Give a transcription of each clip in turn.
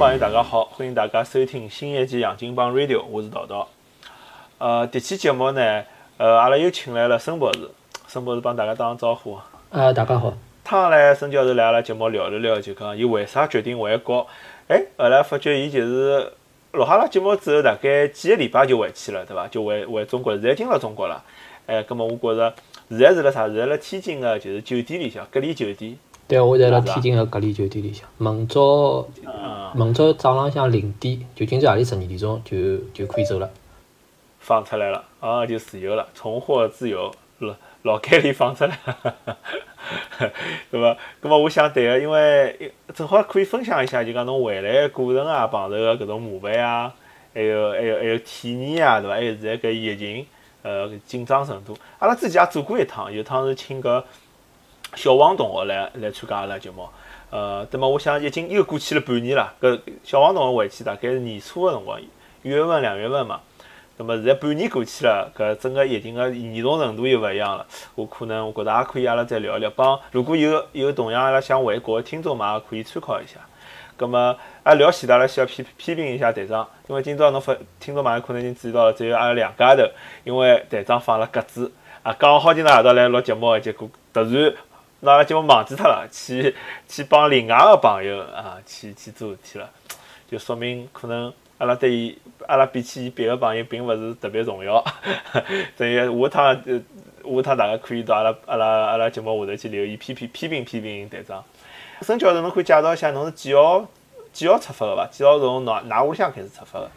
朋友，大家好，欢迎大家收听新一期《杨金帮 Radio》，我是桃桃。呃，这期节目呢，呃，阿拉又请来了孙博士，孙博士帮大家打声招呼。呃，大家好。趟来，孙教授来阿拉节目聊了聊，就讲伊为啥决定回国？哎，后来发觉伊就是录好了节目之后，大概几个礼拜就回去了，对伐？就回回中国，现在进了中国了。哎，葛么我觉着现在是辣啥？现在辣天津个就是酒店里向隔离酒店。对，我在辣天津个隔离酒店里向。明朝，明朝早浪向零点，就今朝夜里十二点钟就就可以走了。放出来了，啊，就自由了，重获自由，老老开里放出来，对伐？那么我想对个，因为正好可以分享一下，就讲侬回来过程啊，碰到个搿种麻烦啊，还有还有还有体验啊，对伐？还有现在搿疫情，呃，紧张程度，阿拉之前也做过一趟，有趟是请个小王同学来来参加阿拉节目，呃，那么我想已经又过去了半年了，搿小王同学回去大概是年初个辰光，一月份、两月份嘛。那么现在半年过去了，搿整个疫情个严重程度又勿一样了。我可能我觉着也可以，阿拉再聊一聊。帮如果有有同样阿拉想回国个听众嘛，也可以参考一下。葛么啊聊前头，阿拉先要批批评一下队长，因为今朝侬发听众朋友可能已经注意到了，只有阿拉两家头，因为队长放了鸽子啊，讲好今朝夜到来录节目个结果，突然拿了节目忘记脱了，去去帮另外个朋友啊去去做事体了，就说明可能。阿拉对伊，阿拉比起伊别个朋友，并勿是特别重要。等于下趟，呃，下趟大家可以到阿拉阿拉阿拉节目下头去留言，批评批评批评队长。沈教授，侬可以介绍一下，侬是几号几号出发个伐？几号从哪哪屋里向开始出发个？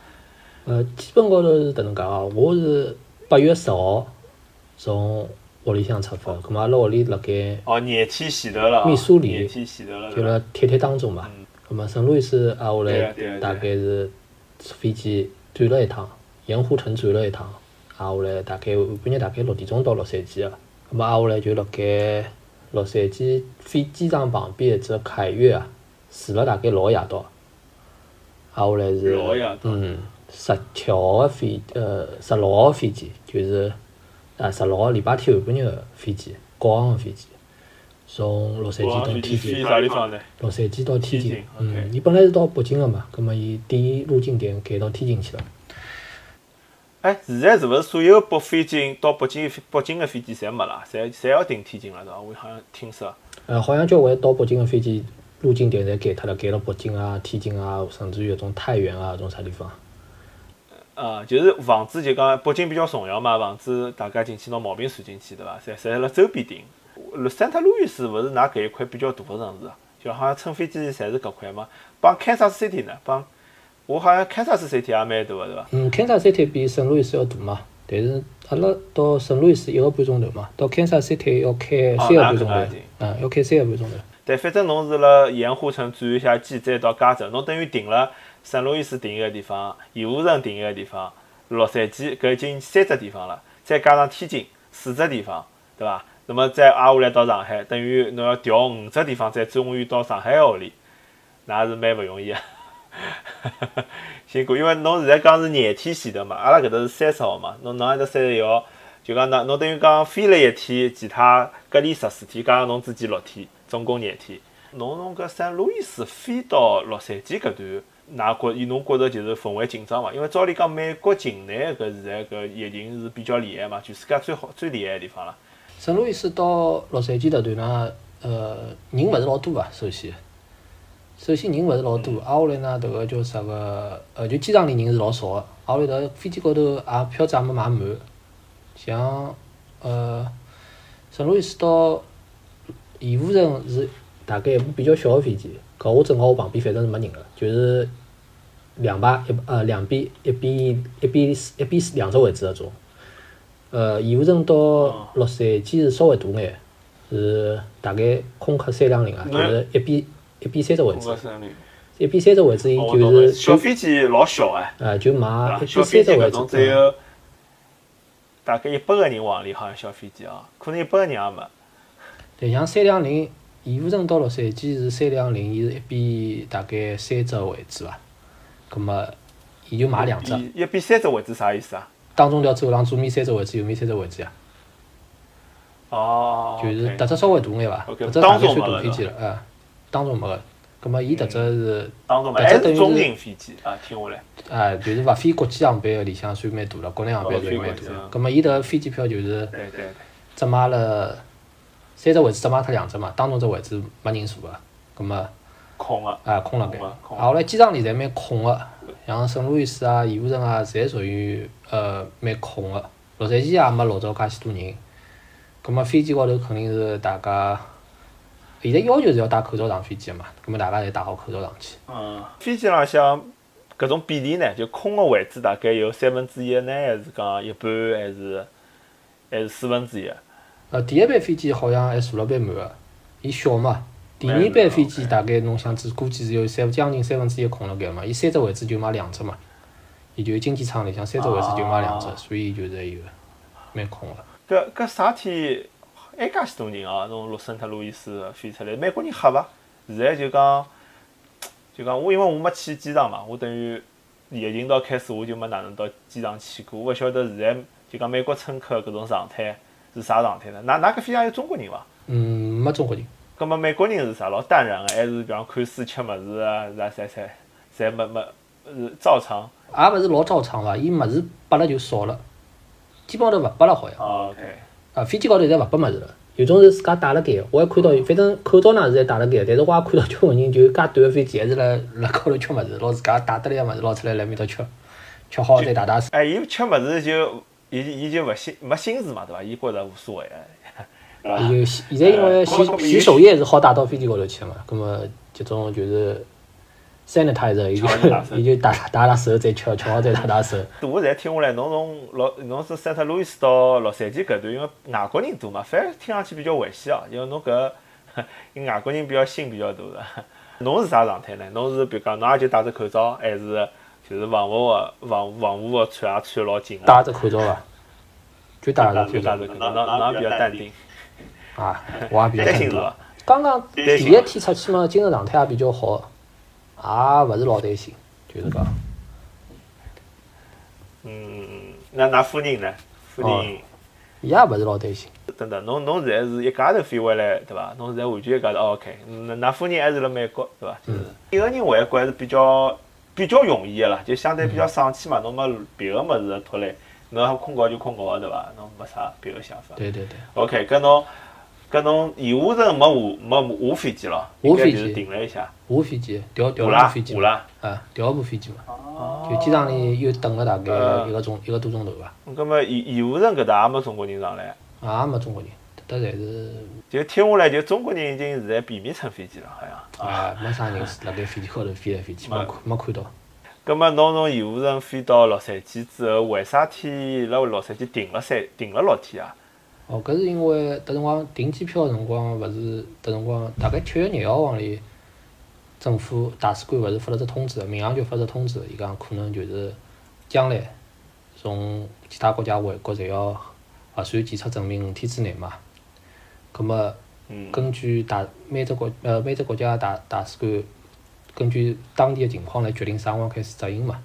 呃，基本高头是迭能介啊，我是八月十号从屋里向出发，咁阿拉屋里辣盖哦，廿天前头了，密苏里，廿天前头了，就辣铁铁当中嘛。咁么圣路易斯挨下来大概是。飞机转了一趟，盐湖城转了一趟，挨下来大概下半日大概六点钟到洛杉矶个，咁么挨下来就辣盖洛杉矶飞机场旁边一只凯悦啊，住了大概六个夜到，挨下来是嗯十七号个飞呃十六号飞机，就是啊十六号礼拜天下半日个飞机，国航个飞机。从洛杉矶到天津，洛杉矶到天津，嗯，伊本来是到北京个嘛，葛末伊第一入境点改到天津去了。哎，现在是勿是所有北飞机到北京北京个飞机侪没了，侪侪要订天津了，对伐？我好像听说。呃，好像交关到北京个飞机入境点侪改脱了，改到北京啊、天津啊，甚至于种太原啊，种啥地方。呃，就是防止就讲北京比较重要嘛，防止大家进去拿毛病传进去，对伐？侪侪辣周边订。圣塔路易斯勿是㑚搿一块比较大个城市啊？就好像乘飞机侪是搿块嘛。帮 Kansas City 呢？帮我好像 Kansas City 也蛮大个，对伐？嗯，，Kansas City 比圣路易斯要大嘛。但是阿拉到圣路易斯一个半钟头嘛，到 Kansas City 要开三个半钟头。嗯，要开三个半钟头。对，反正侬是辣盐湖城转一下机，再到加州，侬等于停了圣路易斯停一个地方，盐湖城停一个地方，洛杉矶搿已经三只地方了，再加上天津四只地方，对伐？那么再挨下来到上海，等于侬要调五只地方，再终于到上海屋里，那是蛮勿容易啊，辛苦。因为侬现在讲是廿天前头嘛，阿拉搿搭是三十号嘛，侬侬还得三十一号，就讲侬侬等于讲飞了一天，其他隔离十四天，加上侬自己六天，总共廿天。侬从搿圣路易斯飞到洛杉矶搿段，哪觉伊侬觉着就是氛围紧张伐？因为照理讲，美国境内搿现在搿疫情是比较厉害嘛，全世界最好最厉害个地方了。圣路易斯到洛杉矶迭段呢，呃，人勿是老多啊。首先，首先人勿是老多，挨下来呢，迭个叫啥个？呃，就机场里人是老少个。挨下来迭飞机高头也票子也没买满。像呃，圣路易斯到盐湖城是大概一部比较小个飞机。搿我正好我旁边反正是没人个，就是两排一呃两边一边一边一边两只位置搿种。呃，盐湖城到洛杉矶是稍微大眼，是大概空客三两零啊，就是一边一边三只位置，一边三只位置，伊就是小飞机老小哎，呃，就买一边三只位置，只有大概一百个人往里，好像小飞机啊，可能一百个人也没。对，像三两零，盐湖城到洛杉矶是三两零，伊是一边大概三只位置伐？葛末伊就买两只。一边三只位置啥意思啊？当中条走廊左面三只位置，右面三只位置呀。哦。就是迭只稍微大眼伐？搿只大概算大飞机了，哎，当中没个。葛末伊搿只是当中嘛，搿还是中只等于中型飞机啊，听下来。哎，就是勿飞国际航班个里向算蛮大了，国内航班算蛮大。葛末伊迭个飞机票就是只买了三只位置，只卖脱两只嘛，当中只位置没人坐个，葛末空个。啊空了该。啊后来机场里侪蛮空个，像圣路易斯啊、义乌城啊，侪属于呃蛮空个。洛杉矶也没老早介许多人，葛末飞机高头肯定是大家现在要求是要戴口罩上飞机个嘛，葛末大家侪戴好口罩上去。嗯，飞机浪向搿种比例呢，就空个位置大概有三分之一呢，还是讲一半，还是还是四分之一？呃，第一班飞机好像还坐了蛮满个，伊小嘛。第二班飞机大概侬想只估计是有三将近三分之一空了该嘛，伊三只位置就买两只嘛，伊就经济舱里向三只位置就买两只，啊所以就是还有蛮空个。搿搿啥天还介许多人哦？从洛森特路易斯飞出来，美国人吓伐？现在就讲就讲我因为我没去机场嘛，我等于疫情到开始我就没哪能到机场去过，我勿晓得现在就讲美国乘客搿种状态是啥状态呢？㑚㑚搿飞机上有中国人伐？嗯，没中国人。葛末美国人是啥？老淡然个，还是比方看书吃物事啊？啥啥啥，侪没没是照常。也勿是老照常伐，伊物事拨了就少了，基本上头勿拨了好像。哦 OK，啊，飞机高头现在勿拨物事了，有种是自家带了盖个，我还看到，反正口罩呢是侪带了盖，但是我也看到交关人就介短个飞机还是辣辣高头吃物事，拿自家带得来个物事捞出来辣面搭吃，吃好再打打水。哎，伊吃物事就伊伊就勿心没心思嘛，对伐？伊觉着无所谓个，伊就洗现在因为洗呃洗手液是好带到飞机高头去个嘛，葛末这种就是 sanitizer，伊就伊就打打打手再吃，吃好再打打手。我现在听下来，侬从洛侬是圣特路易斯到洛杉矶搿段，因为外国人多嘛，反而听上去比较危险哦。因为侬搿因外国人比较心比较大的。侬是啥状态呢？侬是比如讲，侬也就戴着口罩，还是就是防护个防防护个穿也穿得老紧个？戴着口罩伐？就戴着口罩就戴着口罩，侬侬也比较淡定，啊，我也比较淡定 是伐？刚刚第一天出去嘛，精神状态也比较好，也勿是老担心，就是讲。嗯，那㑚夫人呢？夫人，伊也勿是老担心。等等，侬侬现在是一家头飞回来，对伐？侬现在完全一家头哦，OK。那㑚夫人还是辣美国，对伐？嗯。一个人回国还是比较比较容易个啦，就相对比较爽气嘛。侬没别个物事拖累，侬困觉就困觉，对伐？侬没啥别个想法。对对对，OK，搿侬搿侬盐湖城没下没下飞机咯？下飞机应该就是停了一下，下飞机调调下啦了部飞机，下啦。啊，调了部飞机嘛，哦就机场里又等了大概呃一个钟一个多钟头吧，葛末盐盐湖城搿搭也没中国人上来，也没中国人，搿搭侪是就听下来就中国人已经现在避免乘飞机了，好像。啊，没啥人是辣盖飞机高头飞来飞去，没看没看到。葛末侬从盐湖城飞到洛杉矶之后，为啥体辣洛杉矶停了三停了六天啊？哦，搿是因为迭辰光订机票个辰光，勿是迭辰光大概七月廿号往里，政府大使馆勿是发了只通知，民航局发只通知，伊讲可能就是将来从其他国家回国侪要核酸检测证明五天之内嘛。葛末嗯，根据大每只国呃每只国家大大使馆根据当地个情况来决定啥辰光开始执行嘛。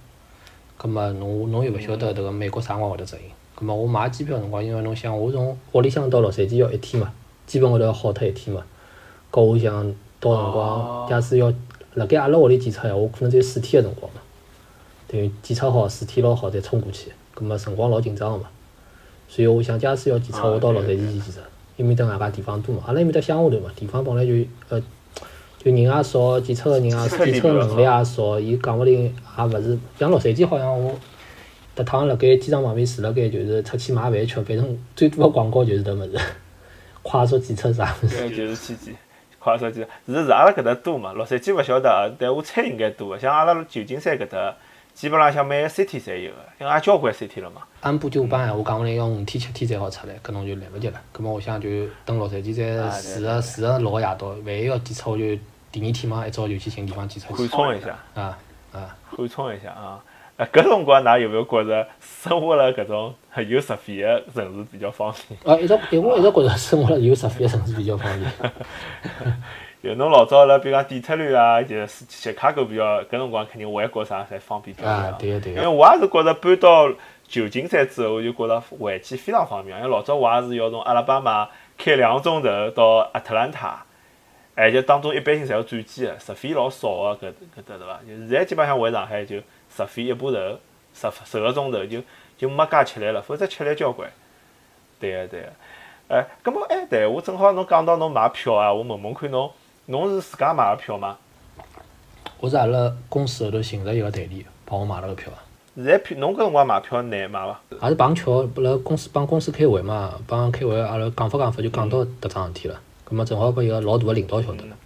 葛末侬侬又勿晓得迭个美国啥辰光会得执行。葛末我买机票辰光，因为侬想我从屋里向到洛杉矶要一天嘛，基本高头要耗脱一天嘛。搿我想到辰哦光，假使要辣盖阿拉屋里检测闲话，可能只有四天个辰光嘛。等于检测好四天老好再冲过去，葛末辰光老紧张个嘛。所以我想，假使要检测，啊我到洛杉对矶去检测。埃面搭外加地方多嘛，阿拉埃面搭乡下头嘛，地方本来就呃，就人也少，检测个人也检测检测个能力也少，伊讲勿定也勿是像洛杉矶好像我迭趟辣盖机场旁边住辣盖，就是出去买饭吃，反正最多个广告就是迭物事，快速检测啥物事。对，就是天机，快速检测，是是阿拉搿搭多嘛？洛杉矶勿晓得啊，但我猜应该多个。像阿拉旧金山搿搭，基本浪向每个 city 侪有个，因为也交关 city 了嘛。按部就班闲话，讲下来要五天七天才好出来，搿侬就来勿及了。葛末我想就等洛杉矶再啊对住个住个六个夜到，万一要检测，我就第二天嘛一早就去寻地方检测去。缓冲一下，啊啊！缓冲一下啊。呃，搿辰光㑚有没有觉着生活辣搿种有食费个城市比较方便？啊，一直一我一直觉着生活辣有实费个城市比较方便。就侬老早辣，比如讲底特律啊，就是芝加哥比较，搿辰光肯定外国啥侪方便交啊关。对个对个。因为我也是觉着搬到旧金山之后，我就觉着回去非常方便。因为老早我也是要从阿拉巴马开两个钟头到亚特兰大，哎，就当中一般性侪要转机个，直飞老少个搿搿搭对伐？就现在基本上回上海就直飞一把头，十十个钟头就就没介吃力了，否则吃力交关。对个对个，哎，葛末哎对，我正好侬讲到侬买票啊，我问问看侬，侬是自家买个票吗？我是阿拉公司后头寻着一个代理帮我买了个票，现在票侬搿辰光买票难买伐？也是碰巧不辣公司帮公司开会嘛，帮开会阿拉讲法讲法就讲到迭桩事体了。葛末正好拨一个老大个领导晓得了，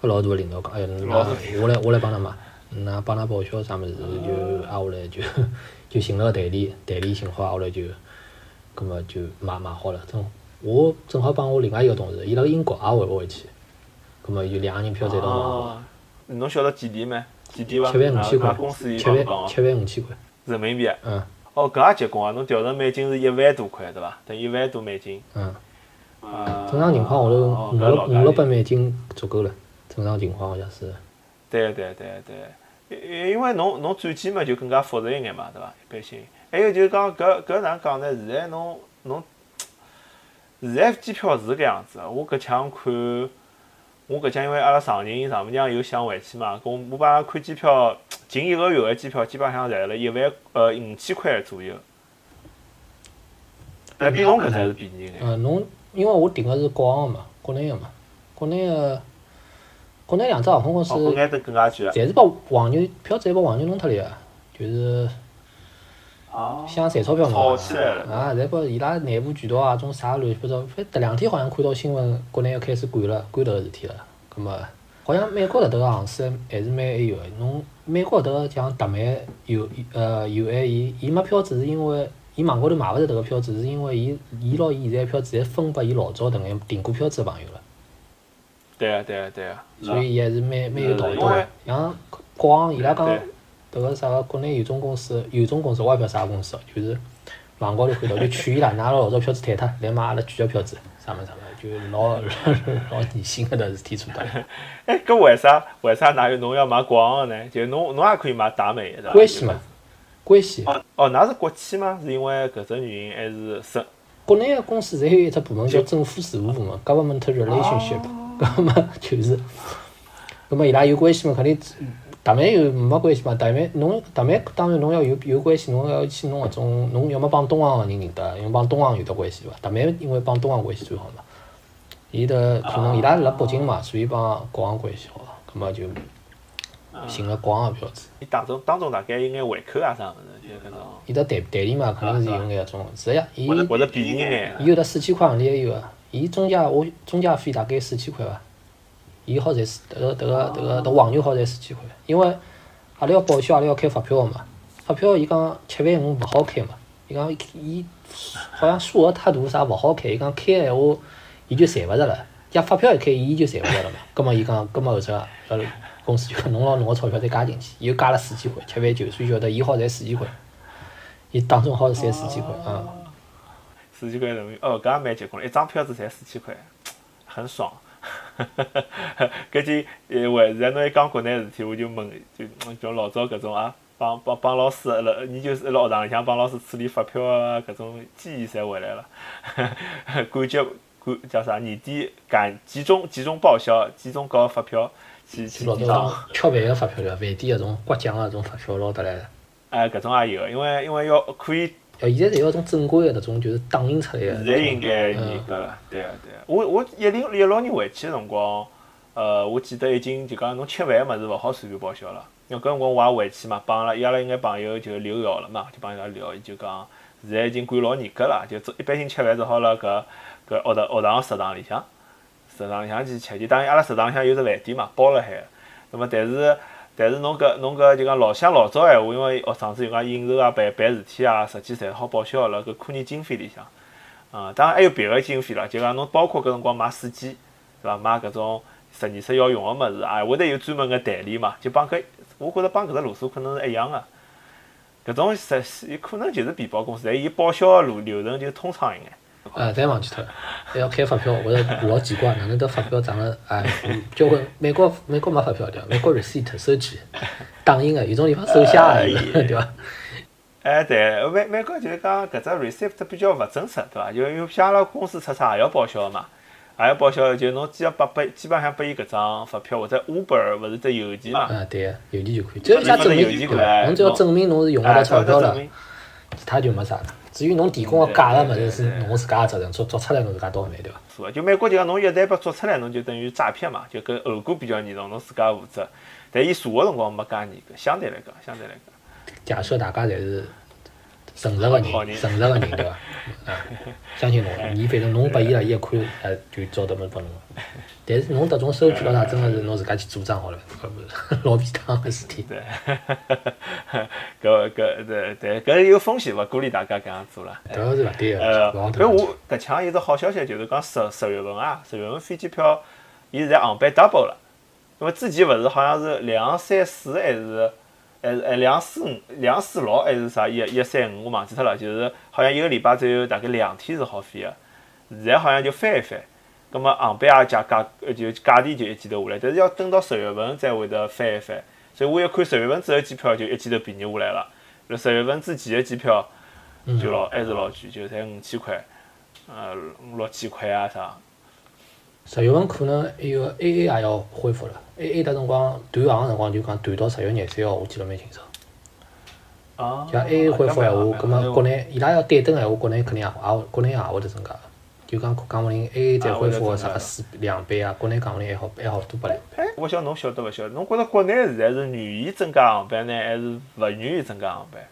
搿老大个领导讲，哎呀，那我来我来帮㑚买，那帮㑚报销啥物事就挨下来就 就寻了个代理，代理寻好挨下来就，葛末就买买好了。正我正好帮我另外一个同事，伊辣个英国也回勿回去，葛末有两个人票侪到买好了，哦，侬晓得几钿没？几钿伐？七万五千块啊公司，伊七万帮讲七万五千块，人民币。嗯哦，搿也结棍啊！侬调成美金是一万多块，对伐？等于一万多美金。嗯。啊。正常情况下头哦五六五六百美金足够了，正常情况好像是。对对对对，因因为侬侬转机嘛就更加复杂一眼嘛，对伐？一般性。还有就是讲搿搿哪能讲呢？现在侬侬现在机票是搿样子的，我搿腔看，我搿腔因为阿拉上人丈母娘又想回去嘛，搿我我帮阿拉看机票，近一个月个机票基本上侪辣一万呃五千块左右。哎比侬搿才是便宜眼。嗯，侬因为我订个是国航个嘛，国内个嘛，国内个国内两只航空公司哦，国外都更加贵啊。侪是把黄牛票子侪把黄牛弄脱了呀，就是哦想赚钞票嘛。啊，侪把伊拉内部渠道啊，种啥乱七八糟，反正迭两天好像看到新闻，国内要开始管了，管迭个事体了。葛末好像美国搿搭个航司还是蛮埃有个，侬美国搿搭个像特美有呃有埃伊伊没票子是因为伊网高头买勿着迭个票子，是因为伊伊拿伊现在票子侪分拨伊老早迭眼订过票子个朋友了，对啊对啊对啊。所以伊还是蛮蛮有道理个。像国航伊拉讲对迭个啥个国内有种公司，有种公司我也勿晓得啥公司哦，就是网高头看到就劝伊拉，㑚老早票子退脱，来买阿拉贵个票子，啥物事啥物事，就老 老恶心个迭事体做得。哎，搿为啥为啥哪有侬要买国航个呢？就侬侬也可以买达美的？关系嘛，关系。哦哦，㑚是国企吗？是因为搿只原因，还是是？国内个公司侪有一只部门叫政府事务部门 （Government Relationship），搿么就是，搿么伊拉有关系嘛，肯定达美有没关系嘛？达美侬达美当然侬要有有关系，侬要去弄搿种，侬要么帮东航个人认得，要么帮东航有得关系伐？达美因为帮东航关系最好嘛，伊的可能伊拉辣北京嘛，所以帮国航关系好，葛么就寻了国航个票子。伊当中当中大概有眼回扣啊啥物事，就搿种，伊的代代理嘛，肯定是有眼搿种，是呀，伊或者或者便宜眼。伊有得四千块行钿也有啊，伊中介我中介费大概四千块伐，伊好赚四迭个迭个迭个迭黄牛好赚四千块，因为阿拉要报销，阿拉要开发票个嘛，发票伊讲七万五勿好开嘛，伊讲伊好像数额太大啥勿好开，伊讲开个闲话伊就赚勿着了，压发票一开伊就赚勿着了嘛，葛末伊讲，葛末后头呃公司就讲侬拿侬个钞票再加进去，伊又加了四千块，七万九，所以晓得伊好赚四千块，伊当中好赚四千块啊。四千块人民币，哦，搿也蛮结棍。了，一张票子赚四千块，很爽。搿就呃，为现在侬一讲国内事体，我就问，就就老早搿种啊，帮帮帮老师辣研究室辣学堂里向帮老师处理发票啊，搿种记忆侪回来了。感觉感叫啥？年底赶集中集中报销，集中搞发票，去去老。早种吃饭个发票了？饭店搿种刮奖个搿种发票捞得来个。哎，搿种也有，因为因为要可以呃，现在侪要种正规个搿种，就是打印出来个。现在应该严格了，对个对个。我我一零一六年回去个辰光，呃，我记得已经就讲侬吃饭个物事勿好随便报销了。因为搿辰光我也回去嘛，帮阿拉伊拉一眼朋友就留校了嘛，就帮伊拉聊，伊就讲现在已经管老严格了，就一般性吃饭只好辣搿搿学堂学堂食堂里向，食堂里向去吃。就当然阿拉食堂里向有只饭店嘛，包了海个。那么但是但是侬搿侬搿就讲老乡老早闲话，因为学生子就讲应酬啊、办办事体啊，实际侪好报销辣搿科研经费里向。啊，当然还有别个经费啦，就讲侬包括搿辰光买试剂，对伐？买搿种实验室要用个物事啊，会得有专门个代理嘛，就帮搿，我觉着帮搿只路数可能是一样个。搿种实有可能就是皮包公司，但伊报销个路流程就通畅一眼。呃，侪忘记脱了，还要开发票，我觉着老奇怪，哪能得发票长了哎，交关美国美国没发票对伐？美国 receipt 收据，打印个，有种地方手写个对伐？哎，对，美美国就是讲搿只 receipt 比较勿真实，对伐？就因为像阿拉公司出差也要报销嘛。也要报销，就侬只要拨拨，基本上拨伊搿张发票或者 Uber 勿是得邮件嘛，啊，对个，邮件就可以，只要证明侬只要证明侬是用得哎，到钞票了其他就没啥了。至于侬提供个假个物事是侬自家个责任，做做出来侬自家倒霉对伐？是个，就美国就讲侬一旦被做出来，侬就等于诈骗嘛，就搿后果比较严重，侬自家负责。但伊查个辰光没介严格，相对来讲，相对来讲，假设大家侪是诚实个人，诚实个人对伐？啊，相信侬，伊反正侬拨伊了，伊一看，哎，就照得么拨侬了。但是侬迭种收据咯啥，真个是侬自家去主张好了，老便当个事体。对，搿搿对对，搿有风险，勿鼓励大家搿样做了。迭个是勿对呃，个，勿好搿我搿抢有只好消息，就是讲十十月份啊，十月份飞机票，伊现在航班 double 了。因为之前勿是好像是两三四还是还是哎两四五两四六还是啥一一三五，我忘记脱了。就是好像一个礼拜只有大概两天是好飞个，现在好像就翻一翻。葛末航班也价价呃就价钿就一记头下来，但是要等到十月份才会得翻一翻。所以我一看十月份之后机票就一记头便宜下来了。那十月份之前的机票嗯就老还是老贵，就才五千块，呃六千块啊啥。十月份可能还有 A A 也要恢复了，A A 迭辰光断航个辰光就讲断到十月廿三号，我记得蛮清爽。啊像 A A 恢复闲话，葛末国内内伊拉要对等闲话，国内肯定也也会国内也会得增加个。就讲讲勿定 A A 再恢复个啥个四两倍啊，国内讲勿定还好还好多拨两倍。哎，我晓得侬晓得勿晓得？侬觉着国内现在是愿意增加航班呢，还是勿愿意增加航班？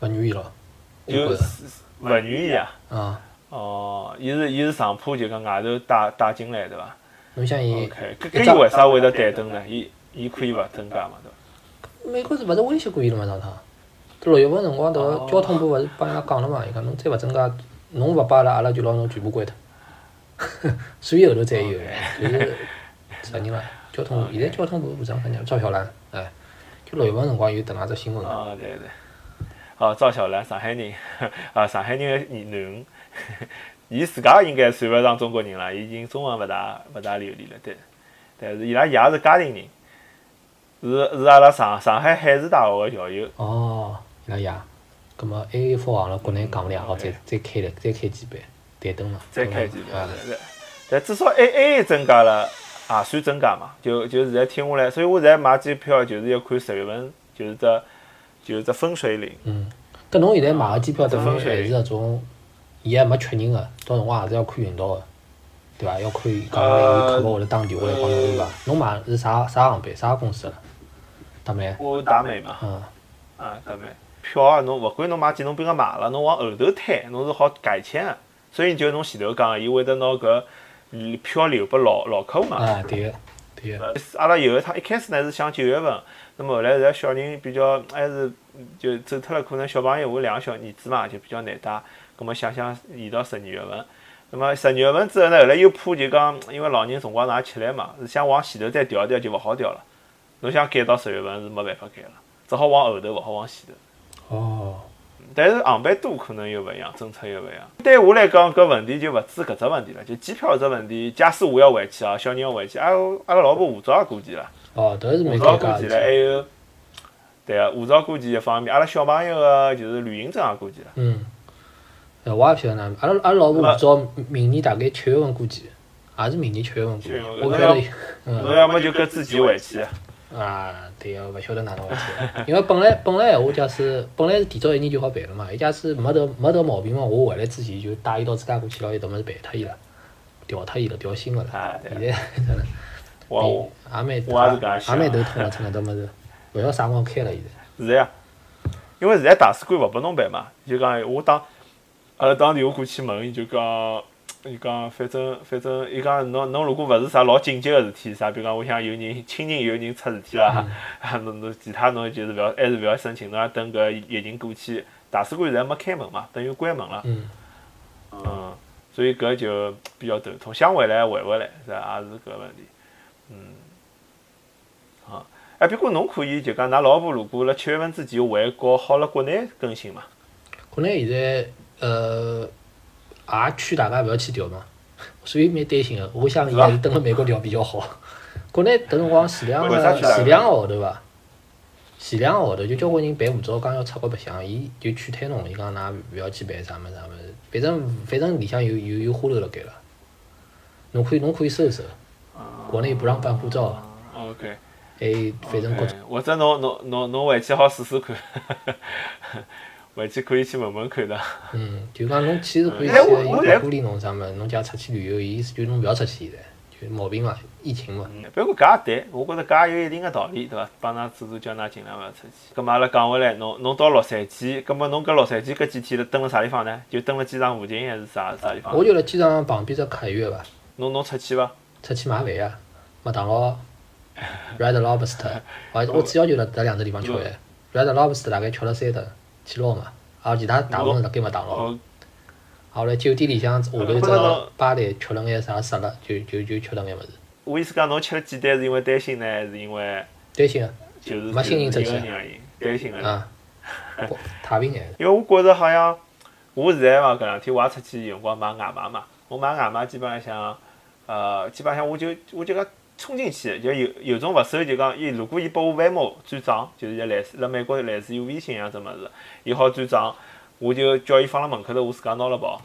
勿愿意咯，就是勿愿意啊。啊，哦，伊是伊是上铺就讲外头带带进来对伐侬想伊？OK，搿搿伊为啥会得对等呢？伊伊可以勿增加嘛，对伐？美国是勿是威胁过伊了嘛？上趟，六月份辰光，迭个交通部勿是帮伊拉讲了嘛？伊讲侬再勿增加，侬勿拨阿拉，阿拉就拿侬全部关脱。所以后头才有，就是啥人啦？交通部现在交通部部长啥人赵小兰，哎，就六月份辰光有迭能介只新闻。啊，对对。哦，赵小兰，上海人，啊，上海人个囡，伊自家应该算勿上中国人了，伊已经中文勿大勿大流利了，对。但是伊拉爷是家庭人，是是阿拉上上海海事大学个校友。哦，伊拉爷，葛末 A A 复航了，国内讲勿定好再再开了，再开几班，对等了。再开几啊班，对对。但至少 A A 增加了，也算增加嘛。就就现在听下来，所以我现在买机票就是要看十月份，就是只就是只分水岭。嗯，搿侬现在买个机票，这等于还是搿种，伊还没确认个，到辰光还是要看运道个，对伐？要看伊讲伊客服会得打电话来帮侬对伐？侬买是啥啥航班，啥公司个？大美，我达美嘛，嗯，啊，达美票啊，侬勿管侬买几，侬比如买了，侬往后头推，侬是好改签个。所以就侬前头讲个，伊会得拿搿票留拨老老客户嘛。啊，对个，对个，阿拉有一趟一开始呢是想九月份，那么后来现在小人比较还是就走脱了，可能小朋友我两个小儿子嘛就比较难带，葛么想想延到十二月份。那么十二月份之后呢，后来又怕就讲，因为老人辰光也吃力嘛，是想往前头再调一调就勿好调了。侬想改到十月份是没办法改了，只好往后头，勿好往前头。哦，但是航班多可能又勿一样，政策又勿一样。对我来讲，搿问题就勿止搿只问题了，就机票只问题。假使我要回去啊，小人要回去，阿拉阿拉老婆护照也过期了。哦，迭个是护蛮尴尬照过期了，还。有，对啊，护照过期一方面，阿拉小朋友个就是旅行证也过期了。嗯，呃，我也勿晓得哪能，阿拉阿拉老婆护照明年大概七月份过期，也是明年七月份过七月份。我勿晓得，侬嗯，要么就搿自己回去，啊，对个，勿晓得哪能回事。因为本来本来闲话，假使本来是提早一年就好办了嘛，伊假使没得没得毛病嘛，我回来之前就带伊到自家过去了，伊搿么是办脱伊了，调脱伊了，调新个了。现在真的我我也蛮我也蛮头痛个，真个搿么是，勿晓得啥辰光开了现在。是呀，因为现在大使馆勿拨侬办嘛，就讲我打，阿拉打电话过去问，伊就讲，伊讲反正反正，伊讲侬侬如果勿是啥老紧急个事体，啥比如讲我想有人亲人有人出事体啦，啊侬侬其他侬就是勿要还是勿要申请，侬要等搿疫情过去，大使馆现在没开门嘛，等于关门了，嗯，嗯，所以搿就比较头痛，想回来回勿来，是吧？也是搿问题，嗯，好，哎，不过侬可以就讲，㑚老婆如果辣七月份之前回国，好辣国内更新嘛？国内现在呃也劝大家勿要去调嘛，所以蛮担心个。我想伊还是等辣美国调比较好。国内迭辰光前两个前两个号头伐？前两个号头就交关人办护照，讲要出国白相，伊就劝退侬，伊讲㑚勿要去办啥物事啥物事，反正反正里向有有有花头辣盖了。侬可以侬可以搜搜，国内不让办护照，啊 OK，还反正各种。或者侬侬侬侬回去好试试看，回去可以去问问看的。嗯，就讲侬其实可以去哎我我的，伊不鼓励侬啥物事，侬假如出去旅游，伊意思就侬勿要出去现在，就毛病嘛，疫情嘛。嗯，不过搿也对，我觉着搿也有一定的道理，对伐？帮㑚做做叫㑚尽量勿要出去。葛末阿拉讲回来，侬侬到洛杉矶，葛末侬搿洛杉矶搿几天是蹲辣啥地方呢？就蹲辣机场附近还是啥啥地方？我就辣机场旁边只凯悦伐，侬侬出去伐？出去买饭呀，麦当劳、Red Lobster，我我主要就辣搿两只地方吃饭。Red Lobster 大概吃了三顿，去捞嘛，啊，其他大部分辣盖麦当劳。哦，后来酒店里向下头只吧台吃了眼啥沙拉，就就就吃了眼物事。我意思讲侬吃了几单是因为担心呢，还是因为担心啊，就是没心情出去？担心的。啊，不太平眼。因为我觉着好像，我现在嘛搿两天我也出去有辰光买外卖嘛，我买外卖基本浪向，呃，基本浪向我就我就讲冲进去，就有有种勿收就讲，伊如果伊拨我 Venmo 转账，就是一类似辣美国来自于微信一样只物事，伊好转账，我就叫伊放辣门口头，我自家拿了跑，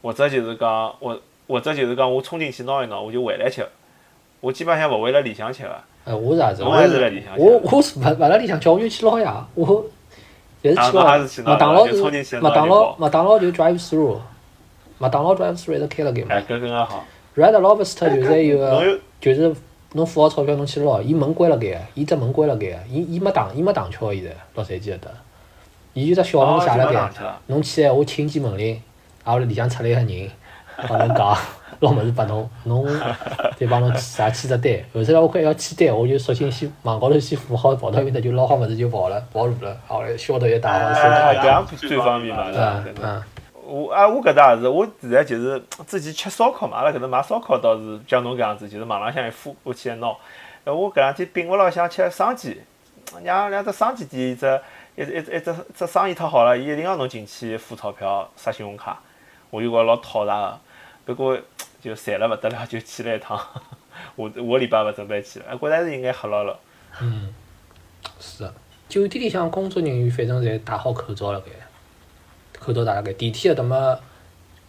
或者就是讲或或者就是讲我冲进去拿一拿，我就回来吃，我基本上勿会辣里向吃个。呃，我是啥子？侬还我是是辣里向吃我我是勿勿辣里向吃，我就去捞呀。我但是啊去捞麦当劳就冲进去麦当劳麦当劳就 drive through，麦当劳 drive through 一直开了盖哎，嘛。搿更加好。Red Lobster 就是有个就是侬付好钞票侬去捞，伊门关了盖个，伊只门关了盖个，伊伊没打伊没打敲现在洛杉矶搿搭，伊就只小门写了盖哦就没打敲，侬去闲话轻记门铃，啊后来里向出来个人帮侬讲捞物事拨侬，侬再帮侬签啥签只单，后头来我看要签单，我就索性先网高头先付好，跑到埃面搭就捞好物事就跑了，跑路了，后来消毒也打好，手套哎，也搿样最方便嘛，对伐嗯？嗯，我啊，我搿搭也是，我现在就是之前吃烧烤嘛，阿拉搿搭买烧烤倒是像侬搿样子，就是网浪向一付过去一拿。呃，我搿两天并勿牢想吃生煎，两两只生煎店，一只一一一只只生意太好了，伊一定要侬进去付钞票刷信用卡，我就觉着老讨厌个。不过就馋了勿得了，就去了一趟。我我礼拜勿准备去了，觉着还是应该黑牢牢。是啊，酒店里向工作人员反正侪戴好口罩了该，口罩戴了该，电梯搿搭么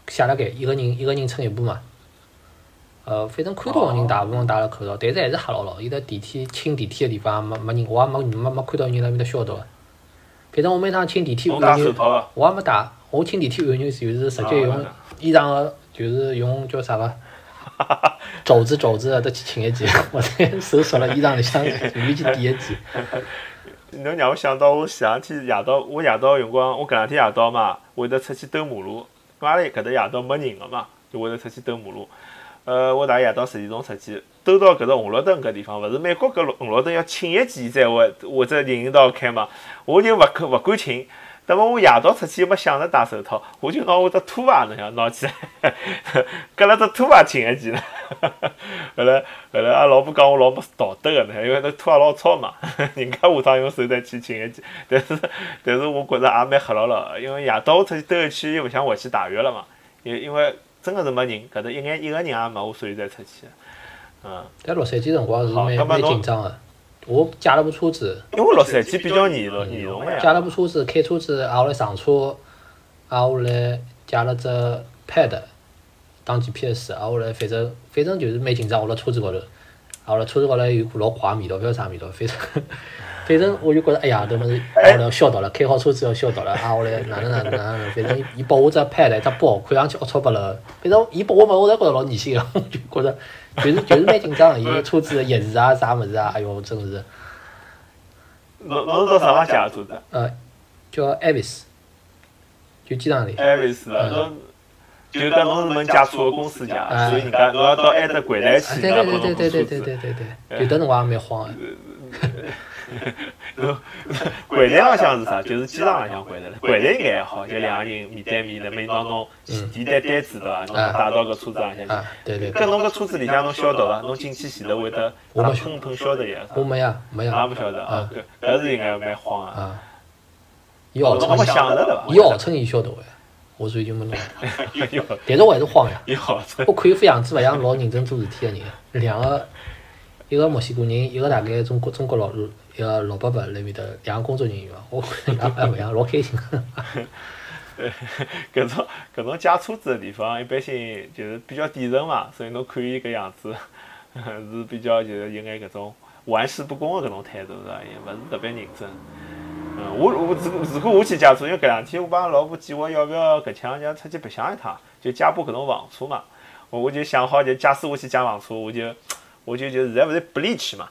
写了该，一个人一个人乘一部嘛。呃，反正看到个人大部分戴了口罩，但是还是吓牢牢。伊搭电梯清电梯个地方没没人，我也没没没看到人辣面搭消毒。反正我每趟清电梯侬按钮，我也没戴，我清电梯按钮就是直接用衣裳个，就是用叫啥个肘子肘子得去清一记，我再手缩了衣裳里向随便去点一记。能让我想到我前两天夜到，我夜到辰光，我搿两天夜到嘛，会得出去兜马路。因为阿拉搿搭夜到没人个嘛，就会得出去兜马路。呃，我大概夜到十点钟出去，兜到搿只红绿灯搿地方，勿是美国搿红绿灯要请一记才会或者人行道开嘛，我就勿可勿敢请。那么我夜到出去又没想着戴手套，我就拿我只拖鞋侬想拿起来，搿了只拖鞋请一记呢。后来后来阿拉老婆讲我老没道德个呢，因为那拖鞋老糙嘛，人家下趟用手再去请一记。但是但是我觉着也蛮黑牢牢个，因为夜到我出去兜一圈又勿想回去汏浴了嘛，因因为真个是没人，搿搭一眼一个人也没，我所以才出去。嗯，在洛杉矶辰光是好蛮紧张个。我借了部车子，因为洛杉矶比较严重严重个呀。借了部车子，开车子，挨下来上车，挨下来借了只 pad 当 GPS，挨下来反正反正就是蛮紧张，我辣车子高头，挨下来车子高头有股老怪味道，勿晓得啥味道，反正反正我就觉着哎呀，搿物事挨下来要消毒了，开好车子要消毒了，挨下来哪能哪能哪能，反正伊拨我只 pad 一只包，看上去龌龊不了，反正伊拨我嘛，我侪觉着老恶心个，我就觉着就是就是蛮紧张个，伊个车子钥匙啊啥物事啊，哎哟真是。侬侬是到啥地方借个车子呃，叫 Avis，就机场里。？Avis 的，侬就讲侬是门借车个公司借，所以人家侬要到埃搭柜台啊，去，对人家帮侬对对对。对对对对对，就迭辰光也蛮慌个。柜台浪向是啥？就是机场浪向柜台了。柜台应该还好，就两个人面对面的，每拿侬提单单子对伐？侬带到搿车子浪向去。啊，对对对，搿侬搿车子里向侬晓得伐？侬进去前头会得我没喷喷消毒液啥？我没呀没也呀勿晓得啊啊，搿搿是应该蛮慌啊。啊，伊号称？伊号称伊晓得个，我所以就没弄。有但是我还是慌呀。我看伊副样子勿像老认真做事体个人，两个一个墨西哥人，一个大概中国中国老一个老伯伯辣面搭，两个工作人员嘛，我看也也勿像老开心。搿种搿种借车子的地方，一般性就是比较底层嘛，所以侬看伊搿样子 是比较就是有眼搿种玩世不恭的搿种态度是伐？也勿是特别认真。嗯，我我如如果我去借车，因为搿两天我帮老婆计划要勿要搿腔就出去白相一趟，就借部搿种房车嘛。我我就想好，就假使我去借房车，我就我就就现在勿是不离去嘛，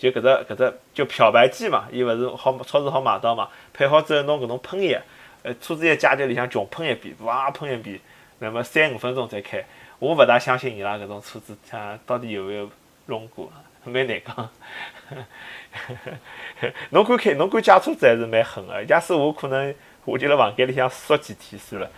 就搿只搿只就漂白剂嘛，伊勿是好超市好买到嘛，配好之后弄搿种喷液，呃，车子一加就里向穷喷一遍，哇喷一遍，那么三五分钟再开。我勿大相信伊拉搿种车子，像到底有没有弄过，蛮难讲。侬敢开，侬敢借车子还是蛮狠个。假使我可能，我就辣房间里向缩几天算了。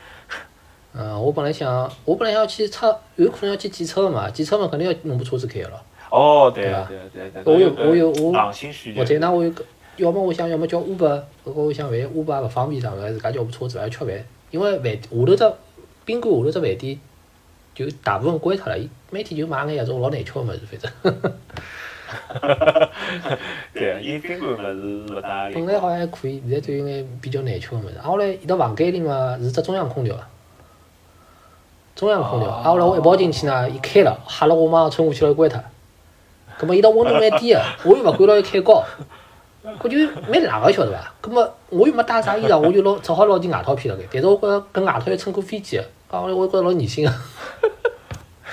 嗯，我本来想，我本来要去测，有可能要去检测嘛，检测嘛肯定要弄部车子开个咯。哦，对对吧对对对。我有我有我硬性需求或。者那我有个，要么我想，要么叫 Uber，我想万一 Uber 也勿方便啥物事，自家叫部车子还要吃饭，因为饭下头只宾馆下头只饭店就大部分关脱了，伊每天就买眼搿种老难吃个物事，反正。对，伊宾馆物事勿大本来好像还可以，现在就有眼比较难吃个物事。啊，后来伊到房间里嘛是只中央空调，中央空调。啊，后来我一跑进去呢，伊开了，吓了我马上冲过去了关脱。葛末伊到温度蛮低个，我又勿敢牢伊开高，搿就蛮冷个晓得伐？葛末我又没带啥衣裳，我就拿只好拿件外套披辣盖。但是我觉着搿外套要乘过飞机个，来我觉着老恶心个。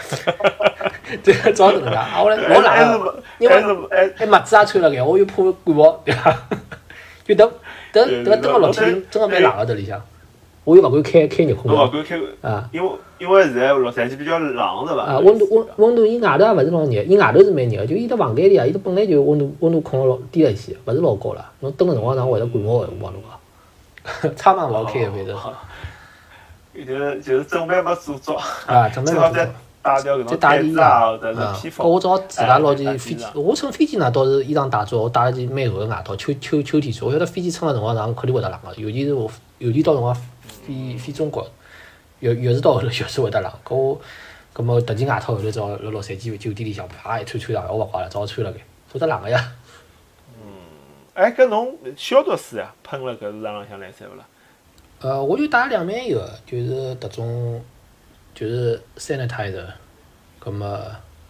对，只好搿能介。啊，我来老冷个，因为还袜子也穿辣盖，我又怕感冒，对伐？就等等等个六天，真个蛮冷个迭里向，我又勿敢开开热空调侬勿敢开，啊因为因为现在洛杉矶比较冷是伐？啊！温度温温度，伊外头也勿是老热，伊外头是蛮热个，就伊到房间里啊，伊都本来就温度温度控了老低了一些，勿是老高了。侬蹲个辰光长会得感冒个，我帮侬讲，窗门勿好开个，反正就是就是准备没做足，啊，准备最好再勿做。带条搿再带件衣裳啊是披，风。搿我只好自家拿件哎飞机我乘飞机呢倒是衣裳带足，我带了件蛮厚个外套，秋秋秋天穿。我晓得飞机乘个辰光长肯定会得冷个，尤其是我尤其到辰光飞飞中国，越越是到后头越是会得冷。搿我搿么迭件外套后头只好辣洛杉矶酒店里向啪一穿穿上，我勿怪了，只好穿了该，否则冷个呀。嗯哎，搿侬消毒水啊，喷了搿市场浪向来塞勿啦？呃，我就带了两瓶一个，就是迭种就是 sanitizer，搿么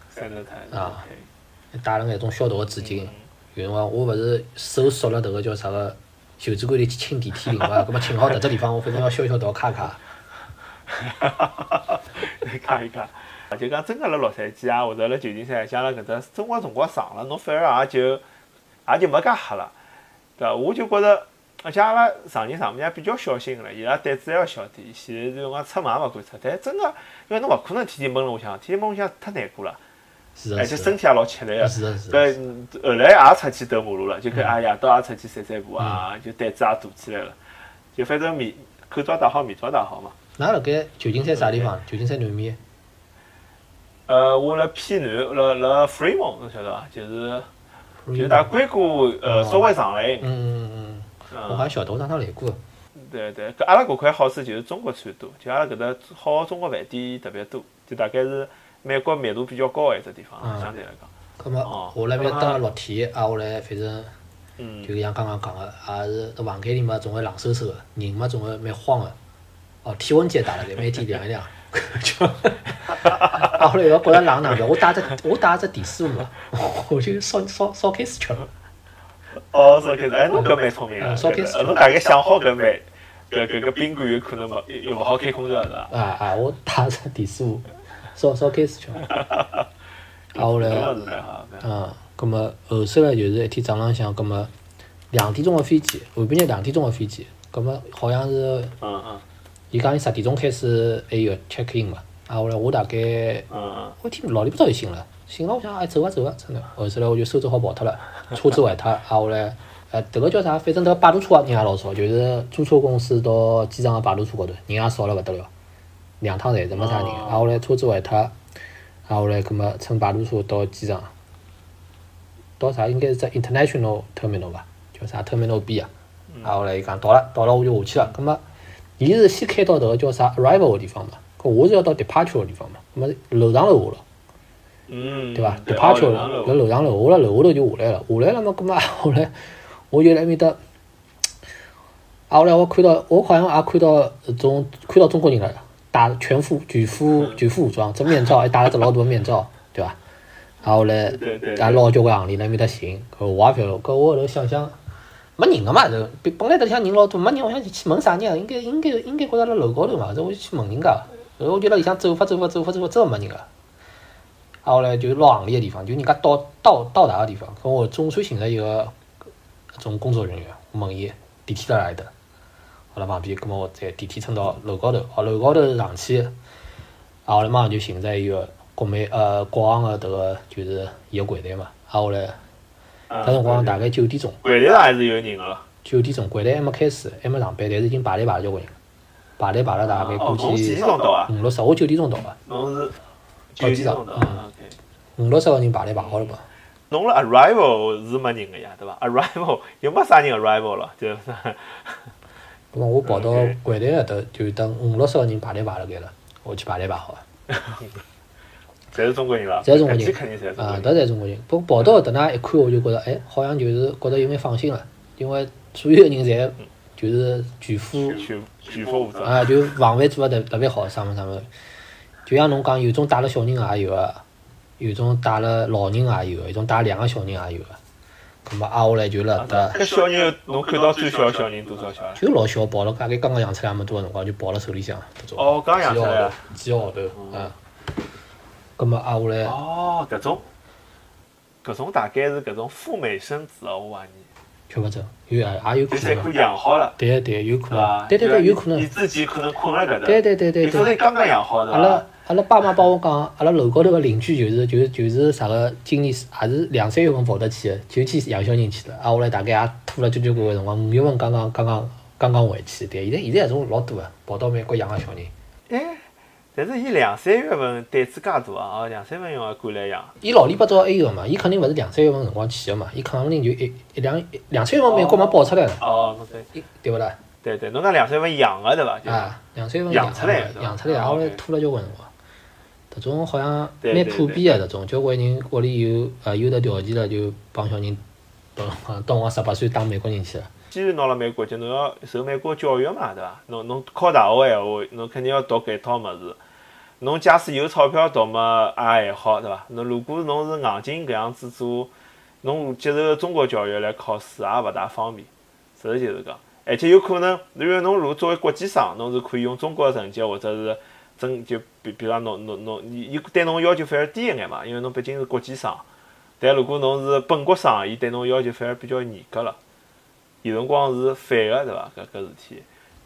三十台啊带了眼种消毒个纸巾。有辰光我勿是手缩了迭个叫啥个袖子管里去清电梯铃嘛，葛末清好迭只地方，我反正要消消毒卡卡。看一看。就讲真个辣洛杉矶啊，或者辣旧金山，像辣搿只生活辰光长了，侬反而也就也就没介吓了，对伐？我就觉着，而且阿拉上人上面也比较小心个了，伊拉胆子还要小点。前头就讲出门也勿敢出，但真个，因为侬勿可能天天闷辣屋里向，天天闷屋里向太难过了，而且身体也老吃力个。是的，是的。搿嗯后来也出去兜马路了，就跟哎呀，到也出去散散步啊，就胆子也大起来了。就反正面口罩戴好，面罩戴好嘛。㑚辣盖旧金山啥地方？旧金山南面。呃，我辣偏南，辣辣 Fremont，侬晓得伐？就是就是大硅谷呃稍微上来一眼。嗯嗯嗯，我好嗯，像晓得，我上趟来过。对对，搿阿拉搿块好处就是中国餐多，就阿拉搿搭好中国饭店特别多，就大概是美国密度比较高的一只地方，嗯相对来讲。葛末哦我辣埃面蹲了六天，啊，我来反正嗯，就像刚刚讲个，也是到房间里嘛，总归冷飕飕个，人嘛总归蛮慌个。哦，体温计也带了盖，每天量一量。就，啊，后来要觉着冷哪能办？我带 只我带只电磁炉嘛，我就烧烧烧开始吃。哦，烧开始，哎，侬搿蛮聪明个，嗯烧开始搿侬大概想好搿蛮，搿搿个宾馆有可能勿又勿好开空调是伐？啊啊，我带只电磁炉，烧烧开始吃。啊，后来。搿是蛮好，蛮好。嗯，葛末后首来就是一天早浪向，葛末两点钟个飞机，下半日两点钟个飞机，葛末好像是嗯嗯伊讲伊十点钟开始还有 check in 嘛，啊后来我大概嗯嗯，我一天老里不早就醒了，醒了我想哎走啊走啊，真的，后首来我就收拾好跑脱了，车子坏脱，啊后来呃迭个叫啥，反正迭个摆渡车啊人也老少，就是租车公司到机场个摆渡车高头人也少了勿得了，两趟侪是没啥人，哦啊后来车子坏脱，啊后来葛末乘摆渡车到机场。到啥应该是只 international terminal 吧，叫啥 terminal B 啊。啊，后来伊讲到了，到了我就下去了。葛末，伊是先开到迭个叫啥 arrival 个地方嘛，搿我是要到 departure 个地方嘛。葛末楼上楼下了，嗯，对伐？departure 哦楼搿楼上楼，我辣楼下头就下来了，下来了嘛，葛末 后来我就辣埃面搭，啊，后来我看到，我好像也看到呃种看到中国人了，戴全副全副全副武装，只面罩还戴了只老大个面罩，对伐？然，后来对对也捞交关行李辣埃面搭寻，搿我也勿晓得，搿我后头想想，没人个嘛，这本本来里向人老多，没人，我想去问啥人啊？应该应该应该觉着辣楼高头嘛，这我就去问人家，然后我就辣里向走法走法走法走法，真个没人个。然，后来就捞行钿个地方，就人家到到到达个地方，搿我总算寻着一个搿种工作人员，我问伊电梯辣哪里搭？好了旁边，葛末我再电梯乘到楼高头，好楼高头上去，啊后来马上就寻着一个国美呃国航个迭个就是伊个柜台嘛，啊后来嗯搿辰光大概九点钟，柜台上还是有人个了。九点钟柜台还没开始，还没上班，但是已经排队排了交关人，排队排了大概哦，估计？五六十，我九点钟到个，侬是九点钟到。五六十个人排队排好了吧？侬了 arrival 是没人个呀，对伐？arrival 又没啥人 arrival 了，就是葛末我跑到柜台搿搭，就等五六十个人排队排辣盖了，我去排队排好了。侪是中国人伐。侪是中国人肯定侪是中国啊，人。搿侪中国人。不过跑到搿搭呢，一看我就觉着，哎，好像就是觉着有眼放心了，因为所有人侪就是全副全全副武装。啊，就防范做得特特别好，啥物事啥物。就像侬讲，有种带了小人也有个，有种带了老人也有个，有种带两个小人也有个。葛末挨下来就辣搿搭，搿小人侬看到最小个小人多少小啊？就老小，抱了大概刚刚养出来那么多个辰光，就抱了手里向。哦，刚养出来啊。几个号头，嗯。葛末挨下来，哦，搿种，搿种大概是搿种赴美生子哦，我怀疑，吃勿准，有也也有可能个。就是一个养好了，对对，有可能。？对对对，有可能你。自己可能困辣搿搭。对对对对对。你刚刚养好的。阿拉阿拉爸妈帮我讲，阿拉楼高头个邻居就是就是就是啥个，今年是也是两三月份跑得去个，就去养小人去了。啊，后来大概也拖了交交关关辰光，五月份刚刚刚刚刚刚回去。对，现在现在搿种老多个，跑到美国养个小人。哎，但是伊两三月份胆子介大啊！哦，两三月份要赶来养。伊老里八早还有个嘛，伊肯定勿是两三月份辰光去个嘛，伊肯定就一一两两三月份美国嘛跑出来了，哦，侬对对勿啦？对对，侬讲两三月份养个对伐？就是啊，两三月份养养出来养出来，啊后来拖了交关辰光。搿种好像蛮普遍个，迭种交关人屋里有呃有得条件了，就帮小人到到我十八岁当美国人去了。既然拿了美国籍，侬要受美国教育嘛，对伐？侬侬考大学个闲话，侬肯定要读搿套物事。侬假使有钞票读嘛，也还好，对伐？侬如果侬是硬劲搿样子做，侬接受中国教育来考试也勿大方便，实事求是讲。而且有可能，因为侬如果作为国际生，侬是可以用中国个成绩或者是真就比比方侬侬侬，伊伊对侬要求反而低一眼嘛，因为侬毕竟是国际生。但如果侬是本国生，伊对侬要求反而比较严格了。有辰光是反个，对伐？搿搿事体，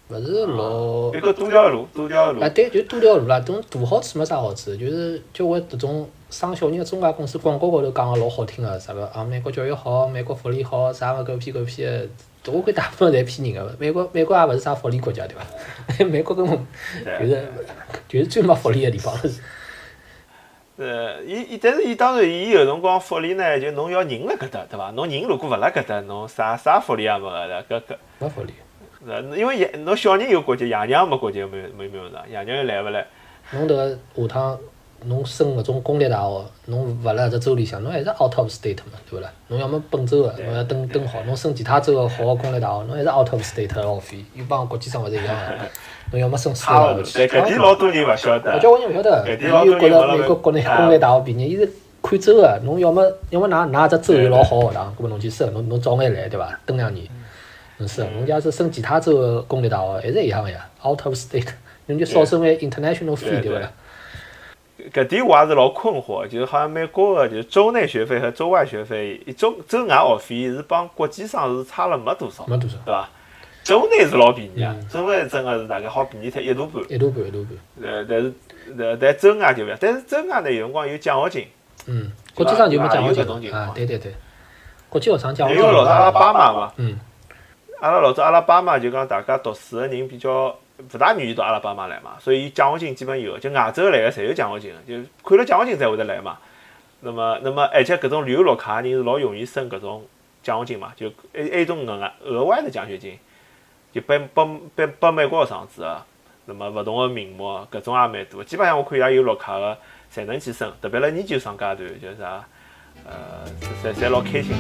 勿是老一个多条路，多条路啊，。对，就多条路啦。种大好处没啥好处，就是交关迭种生小人个中介公司广告高头讲个老好听个，啥个啊，美国教育好，美国福利好，啥个狗屁狗屁个。大部分侪骗人个，美国美国也勿是啥福利国家对伐？美国根本就是就是最没福利个地方。呃，伊伊，但是伊当然伊有辰光福利呢，就侬要人辣搿搭，对伐？侬人如果勿辣搿搭，侬啥啥福利也没个的，搿搿。没福利。呃，因为爷侬小人有国籍，爷娘没国籍，没没没用上，爷娘又来勿来？侬迭个下趟侬升搿种公立大学，侬勿辣搿只州里向，侬还是 out of state 嘛，对勿啦？侬要么本州个，侬要登登好，侬升其他州个好个公立大学，侬还是 out of state 个学费，又帮国际生勿是一样个。侬要么升私。立个，但搿点老多人勿晓我得。交关人勿晓得，伊又觉着美国国内啊公立大学便宜，伊是看州个，侬要么要么㑚㑚只州有老好个学堂，搿么侬去升，侬侬早眼来对伐？等两年，侬升。侬假使升其他州个公立大学，还是一样个呀，out of state，侬就少收眼 international 对 fee 对勿啦？搿点我也是老困惑，就是好像美国个就是州内学费和州外学费，州州外学费是帮国际生是差了没多少，没多少。对伐？州内是老便宜啊嗯，州外真个是大概好便宜脱一大半。一大半一大半。呃，但是呃，但州外就勿一样，但是州外呢有辰光有奖学金，嗯，国际生就没奖学金。啊，对对对，国际学生奖学金。因为老早阿拉巴马嘛，嗯，阿拉老早阿拉巴马就讲大家读书个人比较勿大愿意到阿拉爸妈来嘛，所以奖学金基本有，就外州来个侪有奖学金，就看了奖学金才会得来嘛。那么，那么而且搿种旅游绿卡的人是老容易申搿种奖学金嘛，就还还有一种额外额外的奖学金，就拨拨拨拨美国学生子个。那么勿同个名目，搿种也蛮多。基本上我看伊拉有绿卡个，侪能去申，特别辣研究生阶段，就是啥，呃，侪侪老开心。